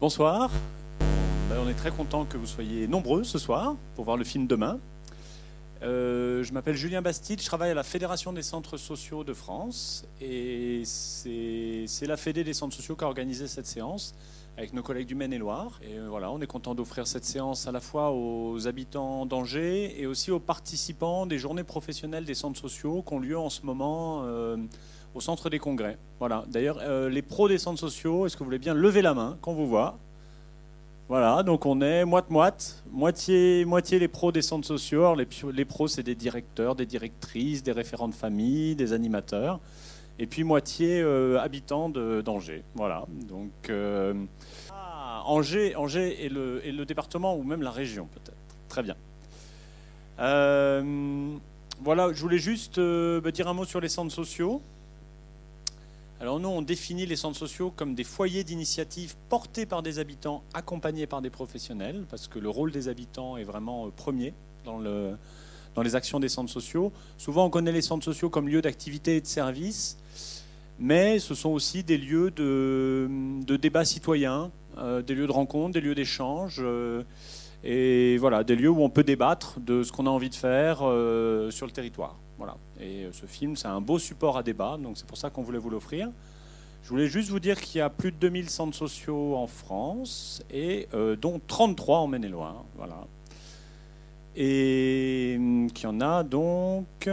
Bonsoir. Ben, on est très content que vous soyez nombreux ce soir pour voir le film demain. Euh, je m'appelle Julien Bastide, je travaille à la Fédération des centres sociaux de France et c'est la Fédé des centres sociaux qui a organisé cette séance avec nos collègues du Maine-et-Loire. Et voilà, on est content d'offrir cette séance à la fois aux habitants d'Angers et aussi aux participants des journées professionnelles des centres sociaux qui ont lieu en ce moment euh, au centre des congrès. Voilà. D'ailleurs, euh, les pros des centres sociaux, est-ce que vous voulez bien lever la main qu'on vous voit voilà, donc on est moite-moite, moitié, moitié les pros des centres sociaux. Les, pros, c'est des directeurs, des directrices, des référents de famille, des animateurs. Et puis moitié euh, habitants d'Angers. Voilà, donc euh, ah, Angers, Angers est le, département ou même la région peut-être. Très bien. Voilà, je voulais juste bah, dire un mot sur les centres sociaux. Alors nous, on définit les centres sociaux comme des foyers d'initiative portés par des habitants, accompagnés par des professionnels, parce que le rôle des habitants est vraiment euh, premier dans, le, dans les actions des centres sociaux. Souvent, on connaît les centres sociaux comme lieux d'activité et de service, mais ce sont aussi des lieux de, de débat citoyen, euh, des lieux de rencontre, des lieux d'échange. Euh, et voilà, des lieux où on peut débattre de ce qu'on a envie de faire sur le territoire. Voilà. Et euh, ce film, c'est un beau support à débat, donc c'est pour ça qu'on voulait vous l'offrir. Je voulais juste vous dire qu'il y a plus de 2000 centres sociaux en France, et euh, dont 33 en Maine-et-Loire. Voilà. Et hum, qu'il y en a donc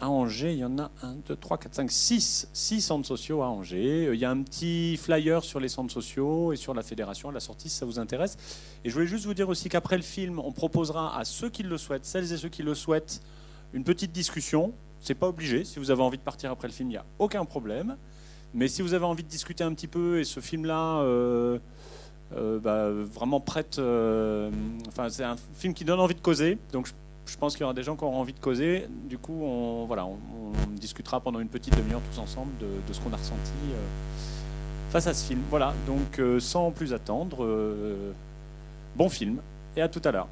à Angers, il y en a 1, 2, 3, 4, 5, 6, 6 centres sociaux à Angers. Euh, il y a un petit flyer sur les centres sociaux et sur la fédération à la sortie si ça vous intéresse. Et je voulais juste vous dire aussi qu'après le film, on proposera à ceux qui le souhaitent, celles et ceux qui le souhaitent, une petite discussion. C'est pas obligé. Si vous avez envie de partir après le film, il n'y a aucun problème. Mais si vous avez envie de discuter un petit peu et ce film-là, euh, euh, bah, vraiment prête. Euh, enfin, c'est un film qui donne envie de causer. Donc, je, pense qu'il y aura des gens qui auront envie de causer. Du coup, on, voilà, on, discutera pendant une petite demi-heure tous ensemble de, de ce qu'on a ressenti face à ce film. Voilà. Donc, sans plus attendre, bon film et à tout à l'heure.